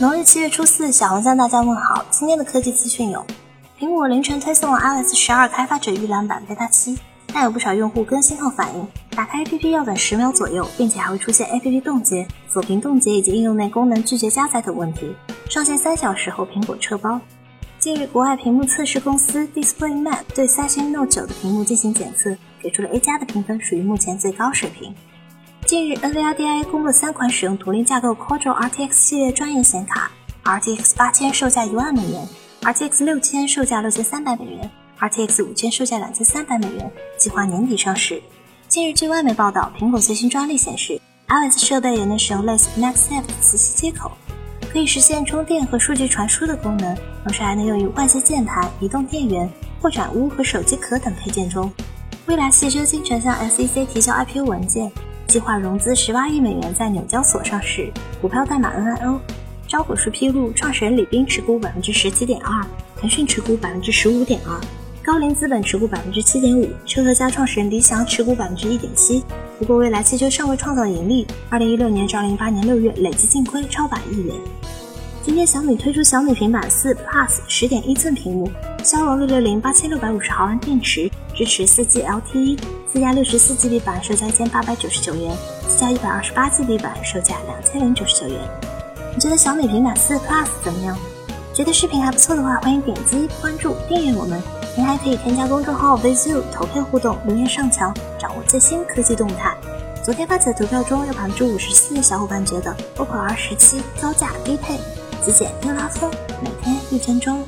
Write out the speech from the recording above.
农历七月初四，小红向大家问好。今天的科技资讯有：苹果凌晨推送了 iOS 十二开发者预览版 beta 七，但有不少用户更新后反映，打开 APP 要等十秒左右，并且还会出现 APP 冻结、锁屏冻结以及应用内功能拒绝加载等问题。上线三小时后，苹果撤包。近日，国外屏幕测试公司 DisplayMate 对三星 Note 9的屏幕进行检测，给出了 A 加的评分，属于目前最高水平。近日，NVIDIA 公布三款使用图灵架构 Quadro RTX 系列专业显卡：RTX 八千售价一万美元，RTX 六千售价六千三百美元，RTX 五千售价两千三百美元，计划年底上市。近日，据外媒报道，苹果最新专利显示，iOS 设备也能使用类似 Mac Safe 的磁吸接口，可以实现充电和数据传输的功能，同时还能用于外接键盘、移动电源、扩展坞和手机壳等配件中。未来汽车新城向 SEC 提交 IPO 文件。计划融资十八亿美元在纽交所上市，股票代码 NIO。招股书披露，创始人李斌持股百分之十七点二，腾讯持股百分之十五点二，高瓴资本持股百分之七点五，车和家创始人李想持股百分之一点七。不过，未来汽车尚未创造盈利，二零一六年至二零一八年六月累计净亏超百亿元。今天小米推出小米平板四 Plus 十点一寸屏幕，骁龙六六零八千六百五十毫安电池，支持四 G LTE。自家六十四 GB 版售价一千八百九十九元，自家一百二十八 GB 版售价两千零九十九元。你觉得小米平板四 Plus 怎么样？觉得视频还不错的话，欢迎点击关注订阅我们。您还可以添加公众号 VZU 投票互动，留言上墙，掌握最新科技动态。昨天发起的投票中，有百分之五十四的小伙伴觉得 OPPO R 十七高价低配，极简又拉风，每天一分钟。